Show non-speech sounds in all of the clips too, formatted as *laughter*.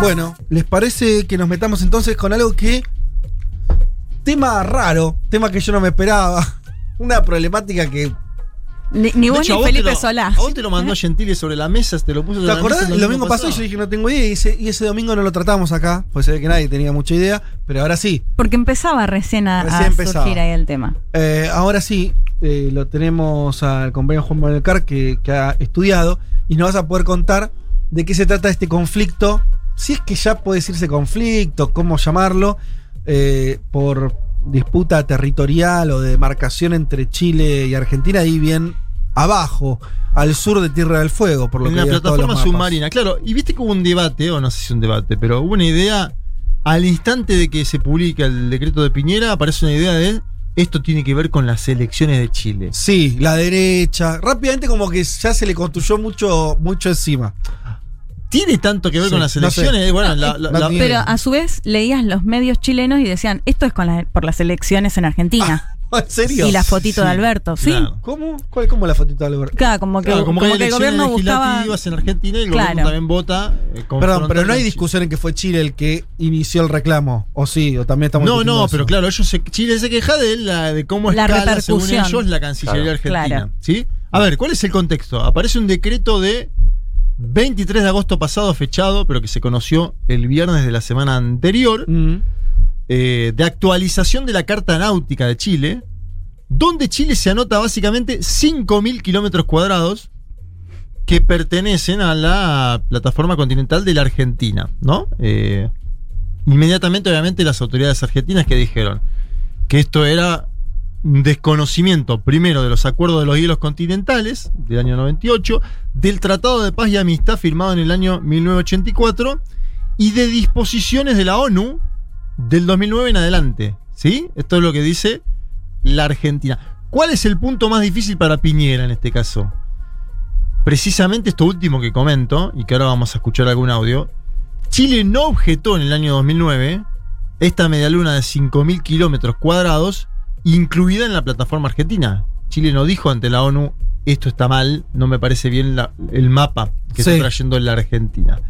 Bueno, ¿les parece que nos metamos entonces con algo que. Tema raro, tema que yo no me esperaba. *laughs* Una problemática que. Ni, vos hecho, ni Felipe lo- Solá. A vos te lo mandó Gentile sobre la mesa, te lo puso ¿Te la acordás? mesa El domingo pasó y yo dije no tengo idea y ese, y ese domingo no lo tratamos acá, pues se ve que nadie tenía mucha idea, pero ahora sí. Porque empezaba recién a, Recién a empezaba. surgir ahí el tema. Eh, ahora sí, eh, lo tenemos al compañero Juan Manuel Car que, que ha estudiado y nos vas a poder contar de qué se trata este conflicto, si es que ya puede decirse conflicto, cómo llamarlo, eh, por disputa territorial o de demarcación entre Chile y Argentina, ahí bien abajo, al sur de Tierra del Fuego, por lo En que los plataforma submarina. Claro, y viste que hubo un debate, o no sé si un debate, pero hubo una idea. Al instante de que se publica el decreto de Piñera, aparece una idea de esto tiene que ver con las elecciones de Chile. Sí, la derecha. Rápidamente como que ya se le construyó mucho, mucho encima. ¿Tiene tanto que ver Sí, con las no sé. elecciones? Bueno, la- la- No la- tiene. Pero a su vez leías los medios chilenos y decían, esto es con la- por las elecciones en Argentina. *laughs* ¿En serio? y la fotito sí, de Alberto, ¿sí? claro. ¿Cómo? ¿Cuál, ¿Cómo la fotito de Alberto? Claro, como que, Claro, como, como que el elecciones gobierno buscaba... legislativas en Argentina y el Claro. gobierno también vota. eh, Perdón, pero no hay discusión en que fue Chile el que inició el reclamo. ¿O sí? ¿O también estamos No, no, eso? pero claro, ellos se- Chile se queja de, la, de cómo La escala, según repercusión. ellos, la Cancillería Claro. Argentina. Claro. ¿sí? A ver, ¿cuál es el contexto? Aparece un decreto de 23 de agosto pasado fechado, pero que se conoció el viernes de la semana anterior, Mm. eh, de actualización de la Carta Náutica de Chile, donde Chile se anota básicamente 5.000 kilómetros cuadrados que pertenecen a la plataforma continental de la Argentina, ¿no? Eh, inmediatamente, obviamente, las autoridades argentinas que dijeron que esto era desconocimiento, primero, de los acuerdos de los hielos continentales del año 98, del Tratado de Paz y Amistad firmado en el año 1984 y de disposiciones de la ONU del 2009 en adelante. ¿Sí? Esto es lo que dice la Argentina. ¿Cuál es el punto más difícil para Piñera en este caso? Precisamente esto último que comento, y que ahora vamos a escuchar algún audio, Chile no objetó en el año 2009 esta medialuna de 5.000 kilómetros cuadrados, incluida en la plataforma argentina. Chile no dijo ante la ONU, esto está mal, no me parece bien la- el mapa que Sí. está trayendo la Argentina.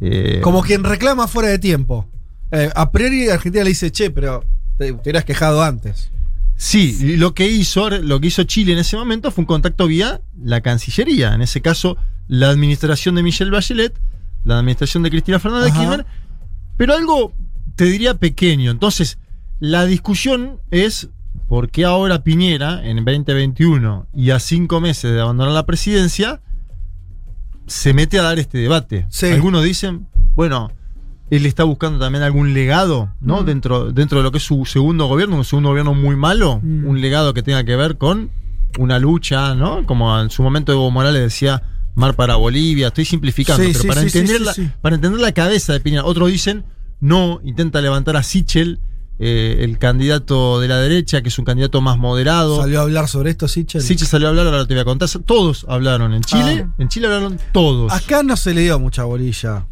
Eh, Como quien reclama fuera de tiempo. Eh, a priori Argentina le dice, che, pero te, te hubieras quejado antes. Sí, lo que hizo, lo que hizo Chile en ese momento fue un contacto vía la Cancillería. En ese caso, la administración de Michelle Bachelet, la administración de Cristina Fernández de. Kirchner, pero algo, te diría, pequeño. Entonces, la discusión es por qué ahora Piñera, en 2021 y a cinco meses de abandonar la presidencia, se mete a dar este debate. Sí. Algunos dicen, bueno, él está buscando también algún legado, ¿no? Mm. Dentro, dentro de lo que es su segundo gobierno, un segundo gobierno muy malo, Mm. un legado que tenga que ver con una lucha, ¿no? Como en su momento Evo Morales decía, mar para Bolivia, estoy simplificando, Sí, pero sí, para, entender la, para entender la cabeza de Piñera, otros dicen, no, intenta levantar a Sichel, eh, el candidato de la derecha, que es un candidato más moderado. ¿Salió a hablar sobre esto, Sichel? Sichel salió a hablar, ahora te voy a contar. Todos hablaron en Chile. Ah. En Chile hablaron todos. Acá no se le dio mucha bolilla.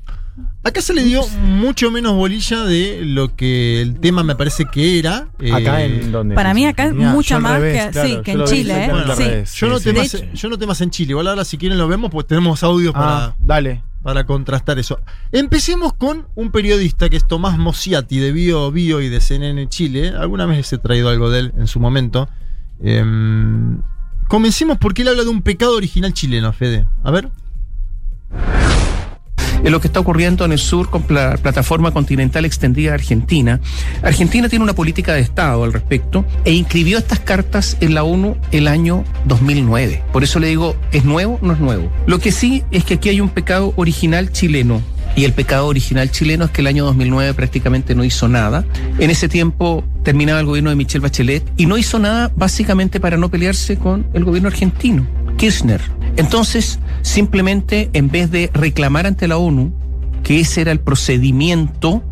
Acá se le dio mucho menos bolilla de lo que el tema me parece que era. Acá Eh, en donde. Para mí acá es mucha más revés, que- claro, sí, que en Chile, ¿eh? Sí. Yo sí, noté sí. hecho- yo noté más en Chile. Igual ahora, si quieren, lo vemos, pues tenemos audios Ah, para, dale. Para contrastar eso. Empecemos con un periodista que es Tomás Mosiati de Bio Bio y de CNN Chile. Alguna vez he traído algo de él en su momento. Em, comencemos porque él habla de un pecado original chileno, Fede. A ver. En lo que está ocurriendo en el sur con la plataforma continental extendida de Argentina. Argentina tiene una política de Estado al respecto e inscribió estas cartas en la ONU el año 2009. Por eso le digo, ¿es nuevo? No es nuevo. Lo que sí es que aquí hay un pecado original chileno. Y el pecado original chileno es que el año 2009 prácticamente no hizo nada. En ese tiempo terminaba el gobierno de Michelle Bachelet y no hizo nada básicamente para no pelearse con el gobierno argentino, Kirchner. Entonces, simplemente en vez de reclamar ante la ONU que ese era el procedimiento,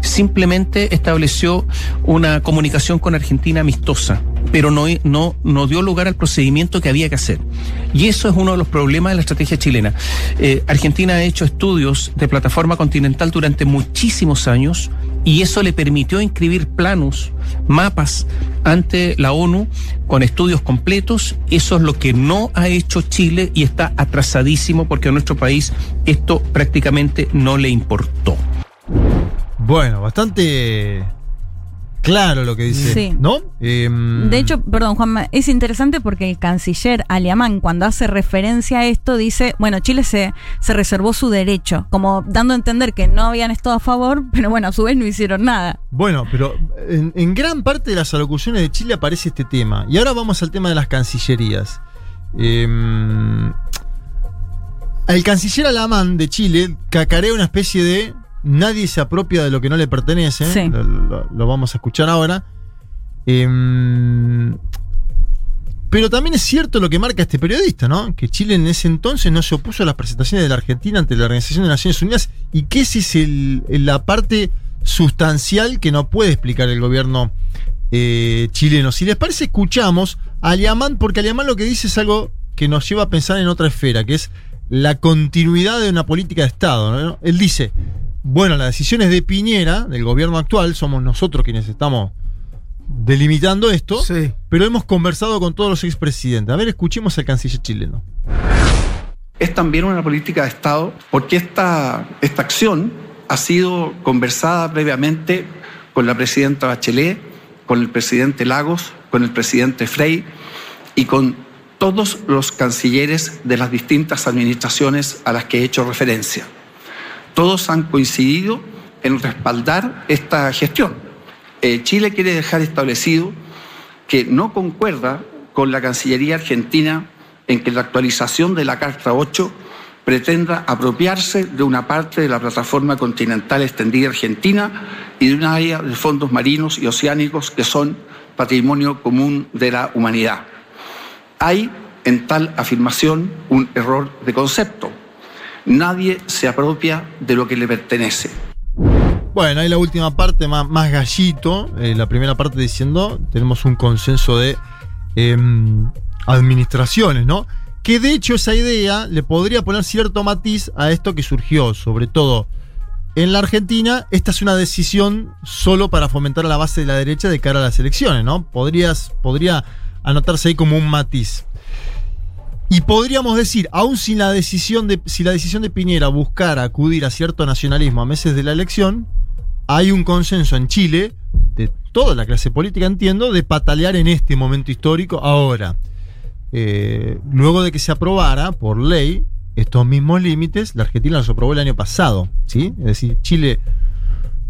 simplemente estableció una comunicación con Argentina amistosa, pero no, no, no dio lugar al procedimiento que había que hacer. Y eso es uno de los problemas de la estrategia chilena. Eh, Argentina ha hecho estudios de plataforma continental durante muchísimos años y eso le permitió inscribir planos, mapas ante la ONU con estudios completos. Eso es lo que no ha hecho Chile y está atrasadísimo porque a nuestro país esto prácticamente no le importó. Bueno, bastante claro lo que dice, Sí. ¿no? Em, De hecho, perdón, Juanma, es interesante porque el canciller Aliamán, cuando hace referencia a esto, dice, bueno, Chile se, se reservó su derecho, como dando a entender que no habían estado a favor, pero bueno, a su vez no hicieron nada. Bueno, pero en, en gran parte de las alocuciones de Chile aparece este tema. Y ahora vamos al tema de las cancillerías. Em, el canciller Alamán de Chile cacarea una especie de nadie se apropia de lo que no le pertenece. Sí. Lo, lo- lo vamos a escuchar ahora. Em, pero también es cierto lo que marca este periodista, ¿no? Que Chile en ese entonces no se opuso a las presentaciones de la Argentina ante la Organización de Naciones Unidas y que esa es el- la parte sustancial que no puede explicar el gobierno eh, chileno. Si les parece, escuchamos a Aliamán, porque Aliamán lo que dice es algo que nos lleva a pensar en otra esfera, que es la continuidad de una política de Estado. ¿no? Él dice, bueno, las decisiones de Piñera, del gobierno actual, somos nosotros quienes estamos delimitando esto, Sí. pero hemos conversado con todos los expresidentes. A ver, escuchemos al canciller chileno. es también una política de Estado porque esta, esta acción ha sido conversada previamente con la presidenta Bachelet, con el presidente Lagos, con el presidente Frey y con todos los cancilleres de las distintas administraciones a las que he hecho referencia. Todos han coincidido en respaldar esta gestión. Eh, Chile quiere dejar establecido que no concuerda con la Cancillería Argentina en que la actualización de la Carta 8 pretenda apropiarse de una parte de la plataforma continental extendida argentina y de una área de fondos marinos y oceánicos que son patrimonio común de la humanidad. Hay en tal afirmación un error de concepto. Nadie se apropia de lo que le pertenece. Bueno, ahí la última parte, más, gallito. eh, la primera parte diciendo, tenemos un consenso de em, administraciones, ¿no? Que de hecho esa idea le podría poner cierto matiz a esto que surgió, sobre todo en la Argentina. Esta es una decisión solo para fomentar a la base de la derecha de cara a las elecciones, ¿no? Podrías, podría anotarse ahí como un matiz. Y podríamos decir, aún sin la decisión de, si la decisión de Piñera buscara acudir a cierto nacionalismo a meses de la elección, hay un consenso en Chile, de toda la clase política, entiendo, de patalear en este momento histórico ahora. Eh, luego de que se aprobara por ley estos mismos límites, la Argentina los aprobó el año pasado, ¿sí? Es decir, Chile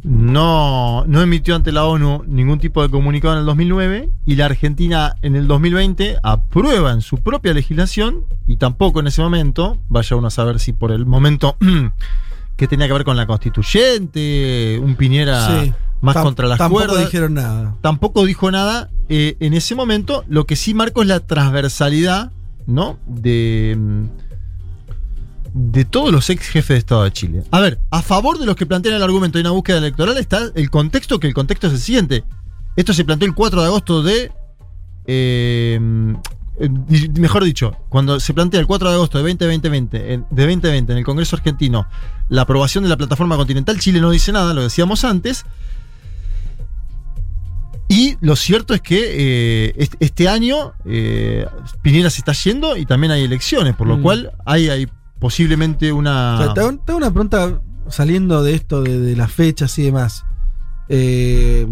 no, no emitió ante la ONU ningún tipo de comunicado en el 2009 y la Argentina en el 2020 aprueba en su propia legislación y tampoco en ese momento, vaya uno a saber si por el momento *clears throat* que tenía que ver con la constituyente, un Piñera Sí. más contra las Tampoco cuerdas dijeron nada. tampoco dijo nada eh, en ese momento. Lo que sí marco es la transversalidad, ¿no? De. De todos los ex jefes de Estado de Chile. A ver, a favor de los que plantean el argumento de una búsqueda electoral está el contexto, que el contexto es el siguiente. Esto se planteó el 4 de agosto de. eh, eh, di- mejor dicho, cuando se plantea el 4 de agosto de 2020, en, de 2020 en el Congreso Argentino la aprobación de la plataforma continental, Chile no dice nada, lo decíamos antes. Y lo cierto es que eh, est- este año eh, Piñera se está yendo y también hay elecciones, por lo Mm. cual hay, hay posiblemente una... O sea, te, hago, te hago una pregunta saliendo de esto, de, de las fechas y demás. Eh,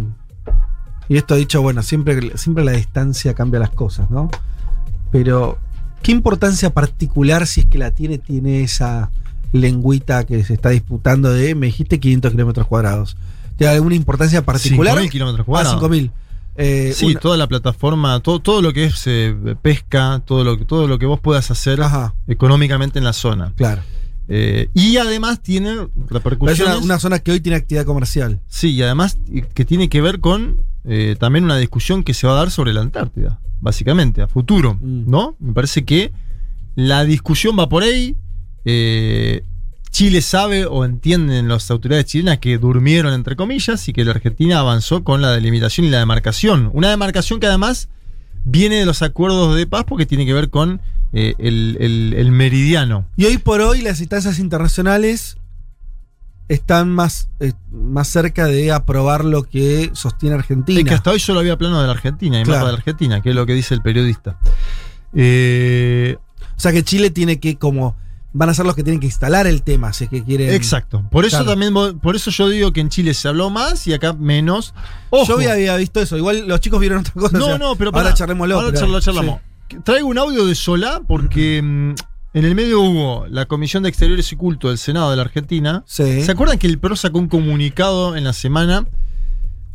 y esto dicho, bueno, siempre, siempre la distancia cambia las cosas, ¿no? Pero, ¿qué importancia particular, si es que la tiene, tiene esa lengüita que se está disputando de, me dijiste 500 kilómetros cuadrados? ¿Tiene alguna importancia particular? 5.000 kilómetros Ah, cuadrados. 5.000. Eh, Sí, una- toda la plataforma, todo, todo lo que es eh, pesca, todo lo, que- todo lo que vos puedas hacer Ajá, económicamente en la zona. claro. Eh, y además tiene repercusiones... una, una zona que hoy tiene actividad comercial. Sí, y además que tiene que ver con también una discusión que se va a dar sobre la Antártida, básicamente, a futuro, Mm. ¿no? Me parece que la discusión va por ahí. Chile sabe o entienden las autoridades chilenas que durmieron, entre comillas, y que la Argentina avanzó con la delimitación y la demarcación. Una demarcación que además viene de los acuerdos de paz porque tiene que ver con eh, el, el- el meridiano. Y hoy por hoy las instancias internacionales están más, eh, más cerca de aprobar lo que sostiene Argentina. Es que hasta hoy solo había plano de la Argentina y Claro. mapa de la Argentina, que es lo que dice el periodista. Eh, O sea que Chile tiene que como van a ser los que tienen que instalar el tema, si es que quieren. exacto. Por eso Claro. también, por eso yo digo que en Chile se habló más y acá menos. Ojo. Yo había, había visto eso. Igual los chicos vieron otra cosa. o No, sea, no, pero ahora pará, charlémoslo. Ahora pero- charlamos. Traigo un audio de Solá porque mm, en el medio hubo la Comisión de Exteriores y Culto del Senado de la Argentina. Sí. ¿Se acuerdan que el PRO sacó un comunicado en la semana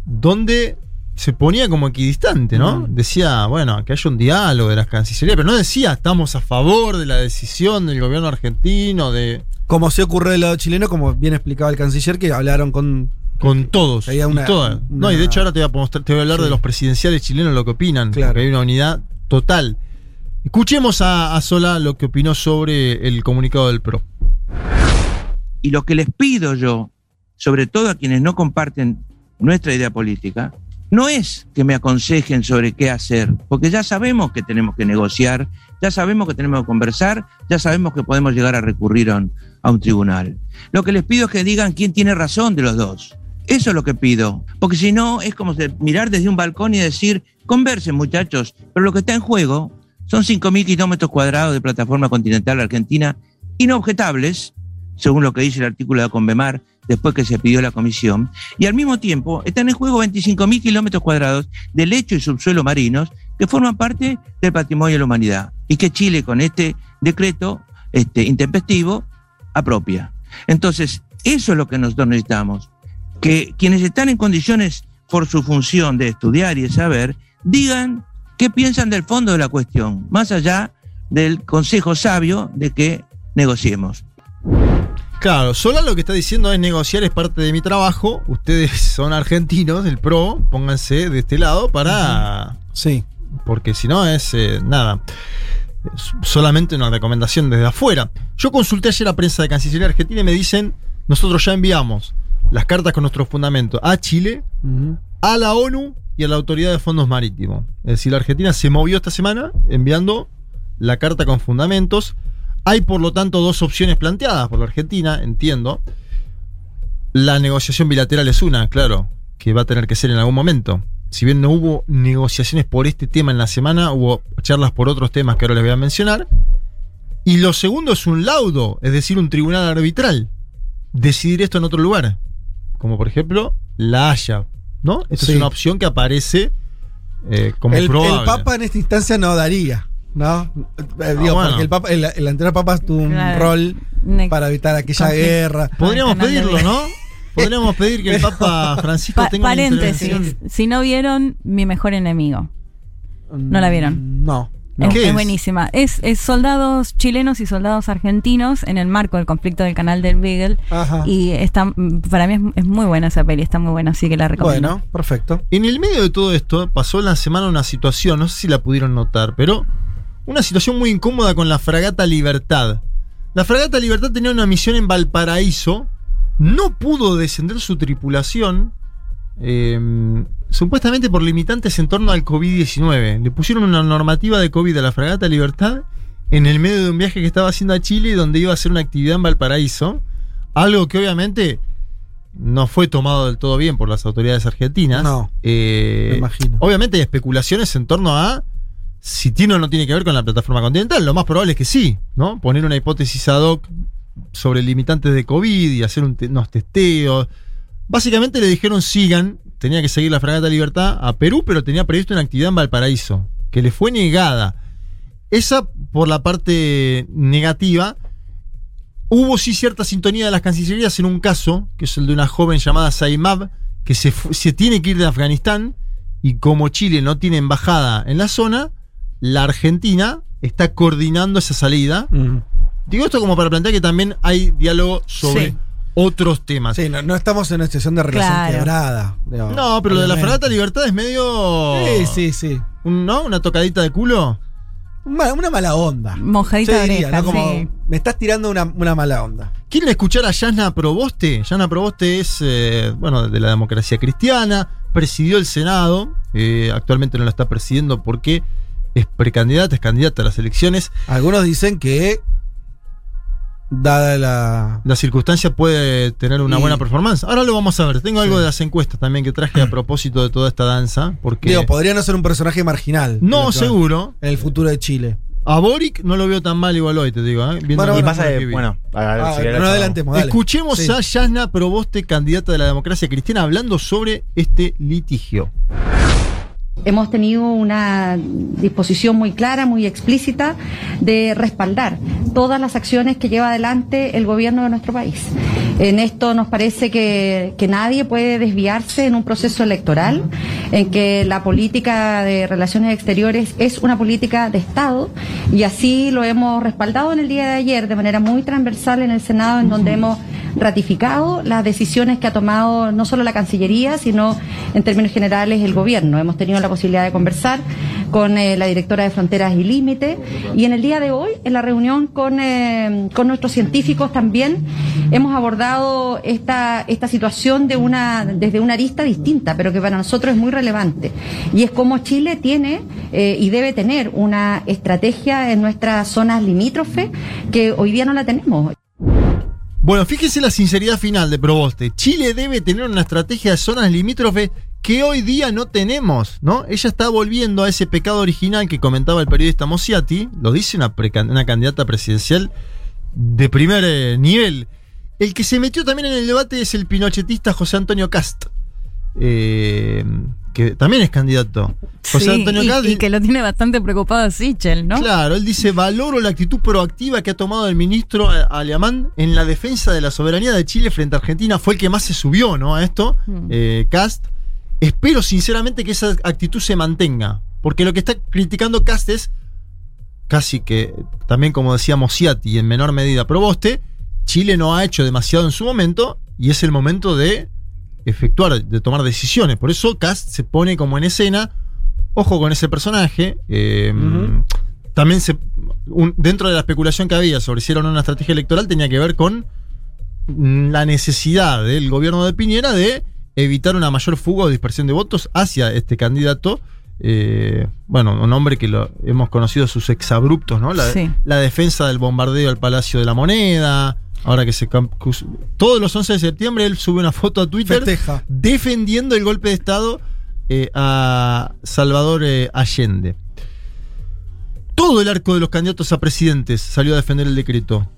donde se ponía como equidistante, ¿no? Mm. Decía, bueno, que haya un diálogo de las cancillerías, pero no decía estamos a favor de la decisión del gobierno argentino de Como se ocurrió del lado chileno, como bien explicaba el canciller, que hablaron con. con todos. Había una- y todas. No, y de hecho ahora te voy a, mostrar- te voy a hablar Sí. de los presidenciales chilenos, lo que opinan. Claro. Porque hay una unidad total. Escuchemos a, a Sola lo que opinó sobre el comunicado del PRO. Y lo que les pido yo, sobre todo a quienes no comparten nuestra idea política, no es que me aconsejen sobre qué hacer, porque ya sabemos que tenemos que negociar, ya sabemos que tenemos que conversar, ya sabemos que podemos llegar a recurrir a un, tribunal. Lo que les pido es que digan quién tiene razón de los dos. Eso es lo que pido, porque si no es como mirar desde un balcón y decir, conversen muchachos, pero lo que está en juego son 5.000 kilómetros cuadrados de plataforma continental argentina inobjetables, según lo que dice el artículo de Convemar, después que se pidió la comisión, y al mismo tiempo están en juego 25.000 kilómetros cuadrados de lecho y subsuelo marinos que forman parte del patrimonio de la humanidad y que Chile con este decreto este, intempestivo apropia. Entonces, eso es lo que nosotros necesitamos, que quienes están en condiciones por su función de estudiar y de saber, digan qué piensan del fondo de la cuestión, más allá del consejo sabio de que negociemos. Claro, Sola lo que está diciendo es negociar es parte de mi trabajo. Ustedes *laughs* son argentinos del PRO, pónganse de este lado para. Sí. Porque si no es eh, nada. Solamente una recomendación desde afuera. Yo consulté ayer a prensa de Cancillería Argentina y me dicen: nosotros ya enviamos las cartas con nuestros fundamentos a Chile, a la ONU y a la Autoridad de Fondos Marítimos. Es decir, la Argentina se movió esta semana enviando la carta con fundamentos. Hay, por lo tanto, dos opciones planteadas por la Argentina, entiendo. La negociación bilateral es una, claro, que va a tener que ser en algún momento. Si bien no hubo negociaciones por este tema en la semana, hubo charlas por otros temas que ahora les voy a mencionar. Y lo segundo es un laudo, es decir, un tribunal arbitral. Decidir esto en otro lugar. Como por ejemplo, La Haya. ¿No? Esta Sí. es una opción que aparece eh, como El, probable. el Papa en esta instancia no daría. ¿No? Eh, digo, bueno. porque el, Papa, el, el anterior Papa tuvo un Claro. rol para evitar aquella conflicto. guerra. Podríamos Ah, canal de pedirlo. ¿no? *laughs* Podríamos pedir que el Papa Francisco Pa- tenga una paréntesis, intervención. si no vieron Mi Mejor Enemigo, ¿No la vieron? No. es, ¿Qué es es? buenísima. Es, es soldados chilenos y soldados argentinos en el marco del conflicto del canal del Beagle. Ajá. Y está, para mí es, es muy buena esa peli, está muy buena, así que la recomiendo. Bueno, perfecto. En el medio de todo esto, pasó en la semana una situación, no sé si la pudieron notar, pero una situación muy incómoda con la fragata Libertad. La fragata Libertad tenía una misión en Valparaíso, no pudo descender su tripulación, eh, supuestamente por limitantes en torno al COVID-19. Le pusieron una normativa de COVID a la fragata Libertad en el medio de un viaje que estaba haciendo a Chile donde iba a hacer una actividad en Valparaíso, algo que obviamente no fue tomado del todo bien por las autoridades argentinas. No, Eh, me imagino. Obviamente hay especulaciones en torno a si tiene o no tiene que ver con la plataforma continental. Lo más probable es que sí, ¿no? Poner una hipótesis ad hoc sobre limitantes de COVID y hacer unos testeos. Básicamente le dijeron sigan, tenía que seguir la Fragata Libertad a Perú, pero tenía previsto una actividad en Valparaíso, que le fue negada. Esa por la parte negativa. Hubo sí cierta sintonía de las cancillerías en un caso, que es el de una joven llamada Saimab, que se, se tiene que ir de Afganistán y como Chile no tiene embajada en la zona, la Argentina está coordinando esa salida. Mm. Digo esto como para plantear que también hay diálogo sobre Sí. otros temas. Sí, no, no estamos en una situación de relación Claro. quebrada. No, pero lo de la. Fragata Libertad es medio. Sí, sí, sí. un- ¿No? Una tocadita de culo. Una, una mala onda. Mojadita de diría, oreja, ¿no? Como, sí. Me estás tirando una, una mala onda. ¿Quieren escuchar a Yana Proboste? Yana Proboste es, eh, bueno, de la democracia cristiana, presidió el Senado, eh, actualmente no lo está presidiendo porque es precandidata, es candidata a las elecciones. Algunos dicen que, dada la. La circunstancia puede tener una Y- buena performance. Ahora lo vamos a ver. Tengo algo de las encuestas también que traje a propósito de toda esta danza, porque Digo, podría no ser un personaje marginal. no, seguro. En el futuro de Chile. A Boric no lo veo tan mal igual hoy, te digo. ¿eh? Bueno, y pasa bueno, Ah, si no adelantemos, dale. Escuchemos Sí. a Yasna Proboste, candidata de la democracia cristiana, hablando sobre este litigio. Hemos tenido una disposición muy clara, muy explícita de respaldar todas las acciones que lleva adelante el gobierno de nuestro país. En esto nos parece que, que nadie puede desviarse en un proceso electoral, en que la política de relaciones exteriores es una política de Estado y así lo hemos respaldado en el día de ayer de manera muy transversal en el Senado, en donde hemos ratificado las decisiones que ha tomado no solo la Cancillería, sino en términos generales el gobierno. Hemos tenido la posibilidad de conversar con eh, la directora de Fronteras y Límite y en el día de hoy, en la reunión con, eh, con nuestros científicos también, hemos abordado esta, esta situación de una, desde una arista distinta, pero que para nosotros es muy relevante. Y es como Chile tiene eh, y debe tener una estrategia en nuestras zonas limítrofes que hoy día no la tenemos. Bueno, fíjese la sinceridad final de Proboste. Chile debe tener una estrategia de zonas limítrofes que hoy día no tenemos, ¿no? Ella está volviendo a ese pecado original que comentaba el periodista Mosiati, lo dice una, candidata presidencial de primer eh, nivel. El que se metió también en el debate es el pinochetista José Antonio Cast, eh, que también es candidato. José Sí, Antonio y, Cast y que lo tiene bastante preocupado a Sichel, ¿no? Claro, él dice, valoro la actitud proactiva que ha tomado el ministro eh, Alemán en la defensa de la soberanía de Chile frente a Argentina. Fue el que más se subió, ¿no? A esto, Mm. eh, Cast. Espero sinceramente que esa actitud se mantenga. Porque lo que está criticando Cast es casi que, también como decíamos Ciati, y en menor medida Proboste, Chile no ha hecho demasiado en su momento y es el momento de efectuar, de tomar decisiones. Por eso Cast se pone como en escena. Ojo con ese personaje. eh. También se, un- dentro de la especulación que había sobre si era o no una estrategia electoral tenía que ver con mm, la necesidad del gobierno de Piñera de evitar una mayor fuga o dispersión de votos hacia este candidato. eh, bueno, un hombre que lo hemos conocido sus exabruptos, ¿no? La, Sí. la defensa del bombardeo al Palacio de la Moneda. Ahora que se. Todos los 11 de septiembre él sube una foto a Twitter Festeja. defendiendo el golpe de Estado eh, a Salvador eh, Allende. Todo el arco de los candidatos a presidentes salió a defender el decreto.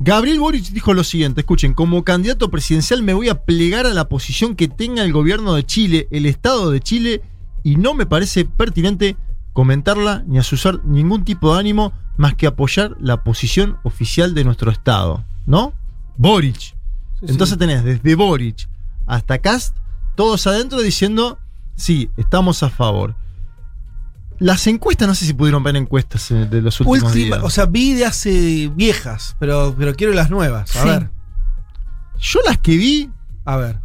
Gabriel Boric dijo lo siguiente, escuchen, como candidato presidencial me voy a plegar a la posición que tenga el gobierno de Chile, el Estado de Chile, y no me parece pertinente comentarla ni asusar ningún tipo de ánimo más que apoyar la posición oficial de nuestro Estado, ¿no? Boric. Sí, Entonces sí. tenés desde Boric hasta Cast, todos adentro diciendo, sí, estamos a favor. Las encuestas, no sé si pudieron ver encuestas eh, de los últimos Última- días. o sea, vi de hace viejas, pero, pero quiero las nuevas. A Sí. ver, Yo las que vi, a ver.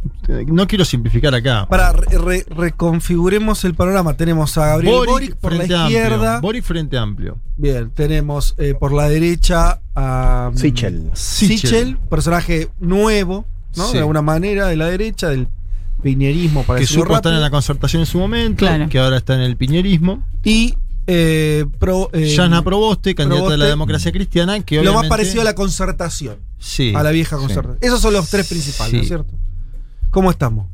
no quiero simplificar acá. Para re- re- reconfiguremos el panorama. Tenemos a Gabriel Boric, por la izquierda. Amplio. Boric frente amplio. Bien, tenemos eh, por la derecha a mm, Sichel. Sichel, personaje nuevo, ¿no? Sí. De alguna manera, de la derecha, del piñerismo para Que supo estar en la concertación en su momento, Claro. que ahora está en el piñerismo. Y eh, pro, eh, Yana Proboste, candidata de la democracia cristiana, que lo más parecido a la concertación, Sí. a la vieja Sí. concertación. Esos son los tres principales, ¿no es cierto? ¿Cómo estamos?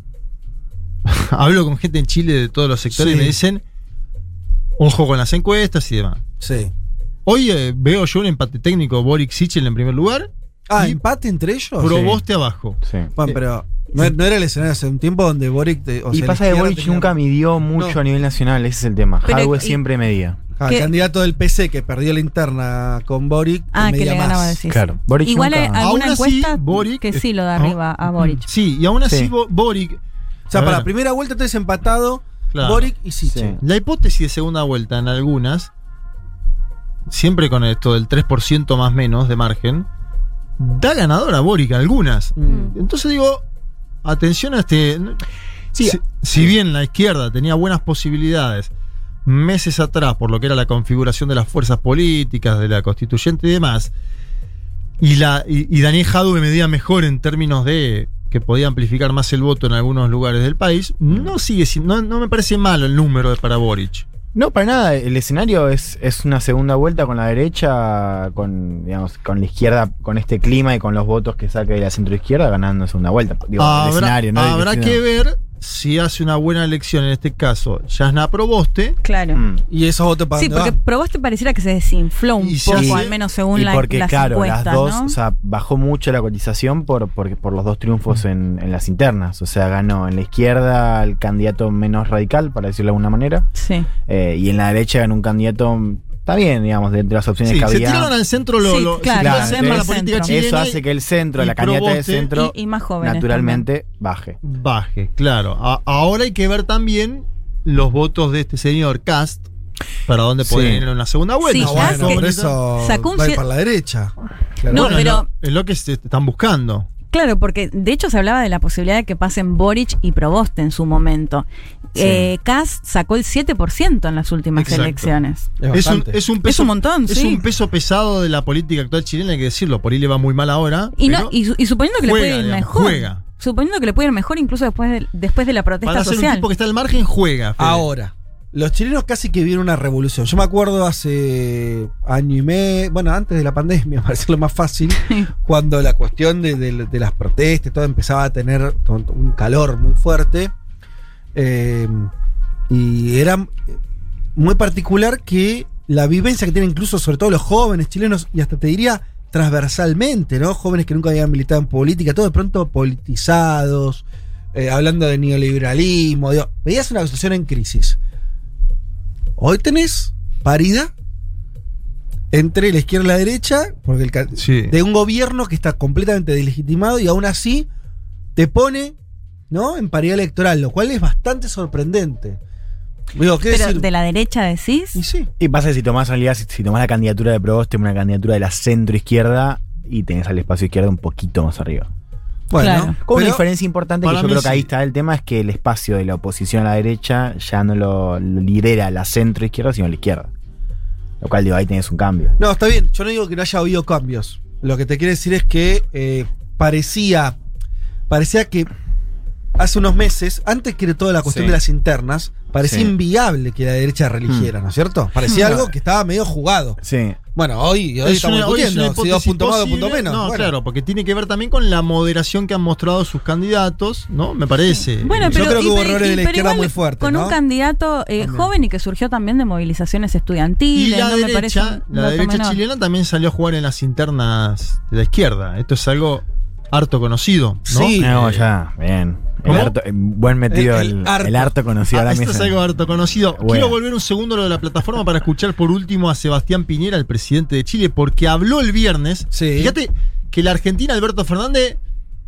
*laughs* Hablo con gente en Chile de todos los sectores Sí. y me dicen, ojo con las encuestas y demás. Sí. Hoy eh, veo yo un empate técnico, Boric Sichel en primer lugar, Ah, empate entre ellos. Proboste abajo. Sí. Bueno, pero no, no era el escenario hace un tiempo donde Boric. te- o y sea, pasa que Boric tenía- nunca midió mucho No. a nivel nacional, ese es el tema. Pero, Hardware y- siempre medía. Ah, ¿Qué? el candidato del PC que perdió la interna con Boric. Ah, que le más. ganaba decir. Claro. Boric Igual nunca- hay alguna Aún así, encuesta Boric- que sí lo da arriba a Boric. Sí, y aún así Sí. Bo- Boric. O sea, a para ver, la primera vuelta entonces empatado claro. Boric y Sichel. Sí. La hipótesis de segunda vuelta en algunas, siempre con esto del 3% más menos de margen, da ganador a Boric algunas. Mm. Entonces digo, atención a este. Sí. si, si bien la izquierda tenía buenas posibilidades, meses atrás por lo que era la configuración de las fuerzas políticas, de la constituyente y demás, y, la, y, y Daniel Jadue medía mejor en términos de que podía amplificar más el voto en algunos lugares del país, no sigue no, no me parece malo el número de para Boric. No, para nada. El escenario es, es una segunda vuelta con la derecha, con, digamos, con la izquierda, con este clima y con los votos que saque de la centroizquierda ganando segunda vuelta. Digo, el habrá escenario, ¿no? habrá El- que ver si hace una buena elección, en este caso, Yasna Proboste. Claro. Mm. Y esos votos para Sí, porque van? Probaste pareciera que se desinfló un Y poco, al menos según y la, porque, las claro, las dos, ¿no? o sea, bajó mucho la cotización por, por, por los dos triunfos en, en las internas. O sea, ganó en la izquierda el candidato menos radical, para decirlo de alguna manera, sí. eh, y en la derecha ganó un candidato, está bien, digamos, de entre las opciones Sí, que se había. tiraron al centro lo, Sí, lo- se claro, tiraron el al centro, centro de la política chilena Eso hace que el centro, la candidata de centro, Y, y más jóvenes. naturalmente baje. baje, claro. A- ahora hay que ver también los votos de este señor Cast para dónde Sí. pueden ir en una segunda vuelta. Sí, bueno, por eso sacó un va a ir cier- para la derecha. Claro. No, Bueno, pero- es lo- es lo que se están buscando. Claro, porque de hecho se hablaba de la posibilidad de que pasen Boric y Proboste en su momento. Sí. Eh, Kass sacó el 7% en las últimas Exacto. elecciones. Es Es un, bastante. es un peso, Es un montón, es sí. un peso pesado de la política actual chilena, hay que decirlo. Por ahí le va muy mal ahora. Y, pero no, y, su- y suponiendo que juega, le puede ir digamos, mejor. juega. Suponiendo que le puede ir mejor incluso después de, después de la protesta para ser un social. tipo que está al margen, juega. Fede. Ahora, los chilenos casi que vieron una revolución. Yo me acuerdo hace año y medio, bueno, antes de la pandemia, *laughs* para decirlo más fácil, *laughs* cuando la cuestión de, de- de las protestas, todo empezaba a tener un calor muy fuerte. eh, y era muy particular que la vivencia que tienen incluso, sobre todo los jóvenes chilenos, y hasta te diría transversalmente, ¿no? Jóvenes que nunca habían militado en política, todo de pronto politizados, eh, hablando de neoliberalismo. digo, veías una situación en crisis. Hoy tenés paridad entre la izquierda y la derecha, porque el Sí. de un gobierno que está completamente deslegitimado y aún así te pone ¿no? en paridad electoral, lo cual es bastante sorprendente. Digo, ¿qué Pero decir? de la derecha decís. Y sí. Y pasa que si tomás realidad, si, si tomás la candidatura de Proboste, una candidatura de la centro izquierda y tenés al espacio izquierdo un poquito más arriba. Bueno, Claro. Con una diferencia importante que yo creo que ahí sí. está el tema es que el espacio de la oposición a la derecha ya no lo, lo lidera la centro izquierda, sino la izquierda. Lo cual digo, ahí tenés un cambio. No, está bien. Yo no digo que no haya habido cambios. Lo que te quiero decir es que eh, parecía. Parecía que hace unos meses, antes que toda la cuestión Sí. de las internas, parecía Sí. inviable que la derecha religiera, ¿no es cierto? Parecía algo que estaba medio jugado. Sí. Bueno, hoy, hoy Es estamos una- hoy es si dos puntos más, dos puntos menos. No, Bueno. claro, porque tiene que ver también con la moderación que han mostrado sus candidatos, ¿no? Me parece. Bueno, Yo pero, creo que y- hubo y- errores de la izquierda muy fuertes, Con ¿no? un candidato eh, joven y que surgió también de movilizaciones y estudiantiles. la no me parece derecha, un la derecha menor. chilena también salió a jugar en las internas de la izquierda. Esto es algo harto conocido, ¿no? Sí. No, ya, bien. El ¿Cómo? harto- eh, buen metido El- el, el el harto. conocido Ah, ahora esto mismo. es algo harto conocido. Bueno. Quiero volver un segundo a lo de la plataforma para escuchar por último a Sebastián Piñera, el presidente de Chile, porque habló el viernes. Sí. Fíjate que la Argentina, Alberto Fernández,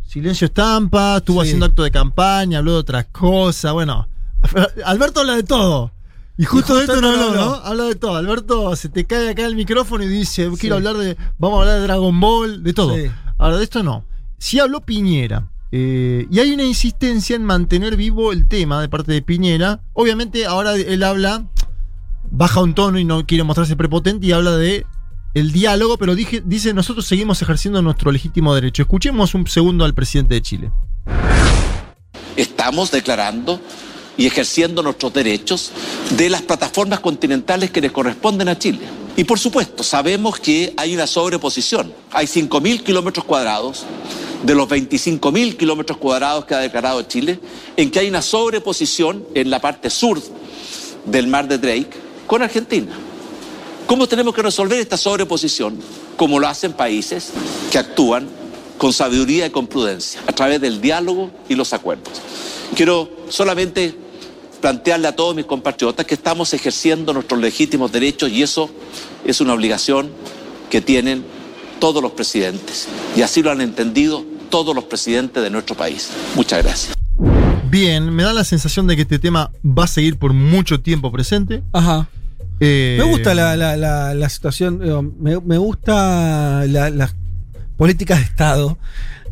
silencio estampa, estuvo Sí. haciendo acto de campaña, habló de otras cosas. Bueno, *laughs* Alberto habla de todo. Y justo, justo de esto no esto no habló. ¿no? Habla de todo. Alberto se te cae acá el micrófono y dice, Sí. quiero hablar de, vamos a hablar de Dragon Ball, de todo. Sí. Ahora, de esto no. Sí habló Piñera. Eh, y hay una insistencia en mantener vivo el tema de parte de Piñera. Obviamente, ahora él habla, baja un tono y no quiere mostrarse prepotente y habla de el diálogo, pero dice, nosotros seguimos ejerciendo nuestro legítimo derecho. Escuchemos un segundo al presidente de Chile. estamos declarando y ejerciendo nuestros derechos de las plataformas continentales que les corresponden a Chile. Y por supuesto, sabemos que hay una sobreposición. Hay 5.000 kilómetros cuadrados de los 25.000 kilómetros cuadrados que ha declarado Chile, en que hay una sobreposición en la parte sur del mar de Drake con Argentina. ¿Cómo tenemos que resolver esta sobreposición? Como lo hacen países que actúan con sabiduría y con prudencia, a través del diálogo y los acuerdos. Quiero solamente plantearle a todos mis compatriotas que estamos ejerciendo nuestros legítimos derechos y eso es una obligación que tienen todos los presidentes. Y así lo han entendido todos los presidentes de nuestro país. Muchas gracias. Bien, me da la sensación de que este tema va a seguir por mucho tiempo presente. Ajá. Eh, Me gusta la, la- la- la situación, me, me gusta la- las políticas de Estado.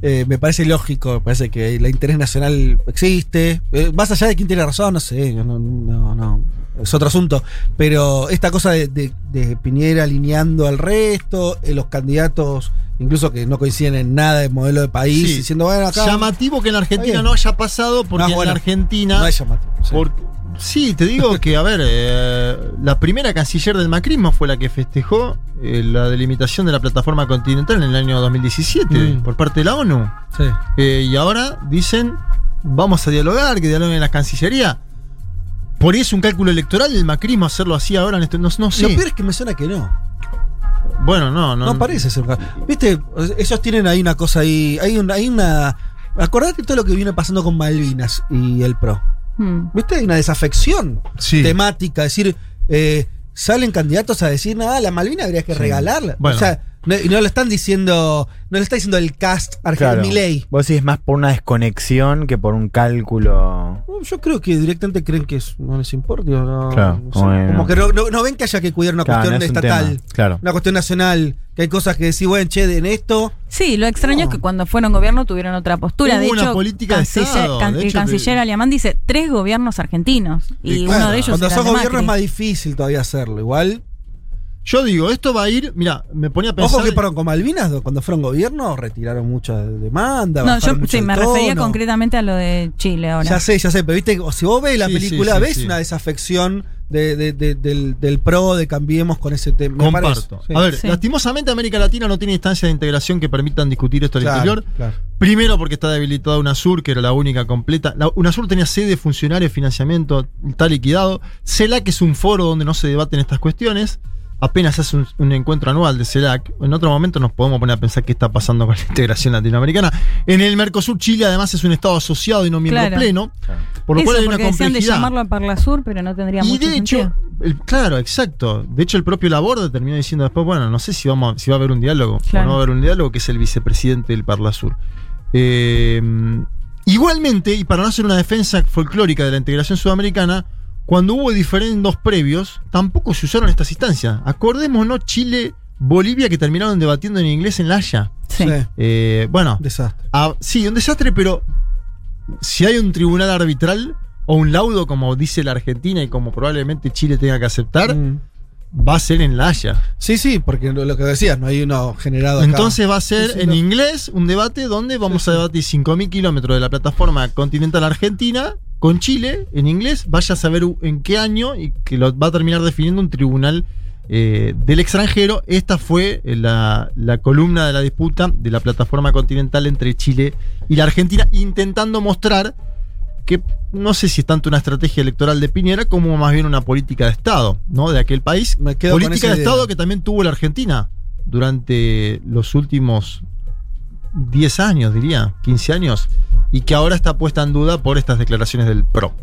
Eh, me parece lógico, me parece que el interés nacional existe. Eh, más allá de quién tiene razón, no sé. No, no, no. es otro asunto. Pero esta cosa de, de- de Piñera alineando al resto, eh, los candidatos, incluso que no coinciden en nada de modelo de país, Sí. diciendo, bueno, acá. Llamativo que en la Argentina no haya pasado porque No, en la Argentina. no es llamativo, sí. te digo que, a ver, eh, la primera canciller del macrismo fue la que festejó eh, la delimitación de la plataforma continental en el año 2017 Mm. por parte de la ONU. Sí. Eh, y ahora dicen, vamos a dialogar, que dialoguen en la Cancillería. Por eso un cálculo electoral del macrismo hacerlo así ahora, en este, no, no sé. Lo peor es que me suena que no. Bueno, no, no. No, parece ser. un Viste, ellos tienen ahí una cosa ahí. Hay una. Hay una acordate todo lo que viene pasando con Malvinas y el PRO. Hmm. ¿Viste? Hay una desafección Sí. temática. Es decir, eh, salen candidatos a decir, nada, la Malvina habría que Sí. regalarla. Bueno. O sea, no, y no lo están diciendo. No lo está diciendo el cast argentino Claro. Milei. Vos decís más por una desconexión que por un cálculo. Yo creo que directamente creen que es- no les importa. No, Claro, no sé. bueno. Como que no, no- no ven que haya que cuidar una Claro, cuestión no es un estatal. claro. Una cuestión nacional. Que hay cosas que decís, bueno, che, en esto. Sí, lo extraño No. es que cuando fueron gobierno tuvieron otra postura. de Hubo una hecho, política de canciller- Estado, can- de el hecho, canciller que- alemán dice tres gobiernos argentinos. Y Y uno de ellos Cuando sos el de gobierno es más difícil todavía hacerlo. Igual. Yo digo, esto va a ir. Mira, me ponía a pensar. Ojo que perdón, con Malvinas, cuando fueron gobierno, retiraron muchas demandas. No, yo mucho sí, me refería concretamente a lo de Chile ahora. Ya sé, ya sé, pero viste, o si vos ves la Sí, película, sí, sí, ves sí. una desafección de, de- de- del, del pro, de cambiemos con ese tema. Comparto. sí. A ver, Sí. lastimosamente América Latina no tiene instancias de integración que permitan discutir esto al Claro, interior. claro. Primero porque está debilitada UNASUR, que era la única completa. La, UNASUR tenía sede, funcionarios, financiamiento, está liquidado. CELAC es un foro donde no se debaten estas cuestiones. Apenas hace un, un encuentro anual de CELAC. En otro momento nos podemos poner a pensar qué está pasando con la *laughs* integración latinoamericana. En el Mercosur, Chile además es un estado asociado y no miembro Claro. pleno. Por lo Eso, cual hay una decían de complejidad. llamarlo a Parlasur, pero no tendría Y mucho de hecho, el- claro, exacto. De hecho, el propio Laborde terminó diciendo después, bueno, no sé si vamos si va a haber un diálogo Claro. o no va a haber un diálogo, que es el vicepresidente del Parlasur. Eh, igualmente, y para no hacer una defensa folclórica de la integración sudamericana, cuando hubo diferendos previos, tampoco se usaron estas instancias. Acordémonos Chile, Bolivia, que terminaron debatiendo en inglés en La Haya. Sí. Eh, bueno, desastre. Ah, sí, un desastre, pero si hay un tribunal arbitral o un laudo, como dice la Argentina y como probablemente Chile tenga que aceptar, Mm. va a ser en La Haya. Sí, sí, porque lo, lo que decías, no hay uno generado acá. Entonces va a ser Sí, sí, en inglés un debate donde vamos a debatir 5.000 kilómetros de la plataforma continental argentina con Chile en inglés. Vaya a saber en qué año y que lo va a terminar definiendo un tribunal eh, del extranjero. Esta fue eh, la, la columna de la disputa de la plataforma continental entre Chile y la Argentina, intentando mostrar que no sé si es tanto una estrategia electoral de Piñera como más bien una política de Estado, ¿no? De aquel país. Me quedo con política de idea. Estado que también tuvo la Argentina durante los últimos 10 años, diría, 15 años, y que ahora está puesta en duda por estas declaraciones del PRO.